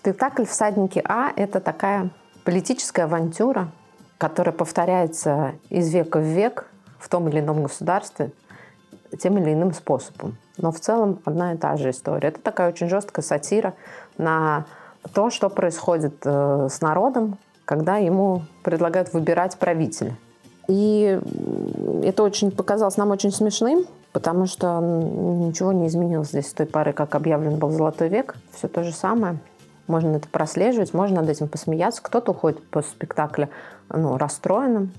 Спектакль «Всадники А» — это такая политическая авантюра, которая повторяется из века в век в том или ином государстве тем или иным способом. Но в целом одна и та же история. Это такая очень жесткая сатира на то, что происходит э, с народом, когда ему предлагают выбирать правителя. И это очень показалось нам очень смешным, потому что ничего не изменилось здесь с той поры, как объявлен был Золотой век. Все то же самое. Можно это прослеживать, можно над этим посмеяться. Кто-то уходит после спектакля ну, расстроенным,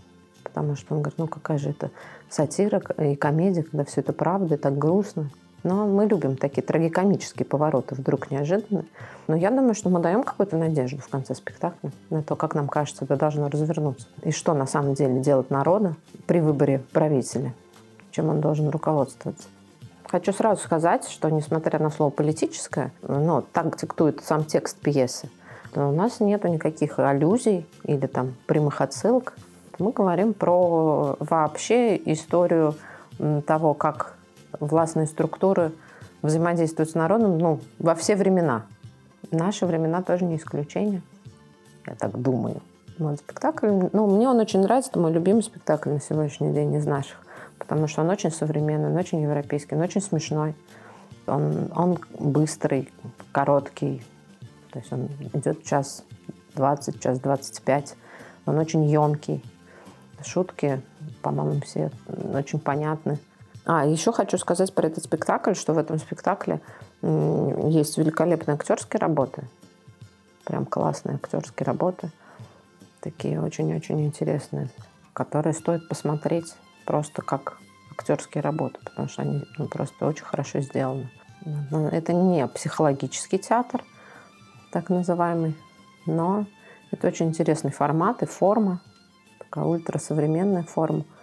потому что он говорит, ну какая же это сатира и комедия, когда все это правда и так грустно. Но мы любим такие трагикомические повороты вдруг неожиданно. Но я думаю, что мы даем какую-то надежду в конце спектакля на то, как нам кажется, это должно развернуться. И что на самом деле делать народу при выборе правителя, чем он должен руководствоваться. Хочу сразу сказать, что несмотря на слово «политическое», но так диктует сам текст пьесы, то у нас нет никаких аллюзий или там прямых отсылок. Мы говорим про вообще историю того, как властные структуры взаимодействуют с народом ну, во все времена. Наши времена тоже не исключение. Я так думаю. Вот спектакль, ну, мне он очень нравится, это мой любимый спектакль на сегодняшний день из наших, потому что он очень современный, он очень европейский, он очень смешной. Он, он быстрый, короткий, то есть он идет час 20, час 25. Он очень емкий. Шутки, по-моему, все очень понятны. А, еще хочу сказать про этот спектакль, что в этом спектакле есть великолепные актерские работы. Прям классные актерские работы. Такие очень-очень интересные, которые стоит посмотреть просто как актерские работы, потому что они ну, просто очень хорошо сделаны. Но это не психологический театр, так называемый, но это очень интересный формат и форма, такая ультрасовременная форма –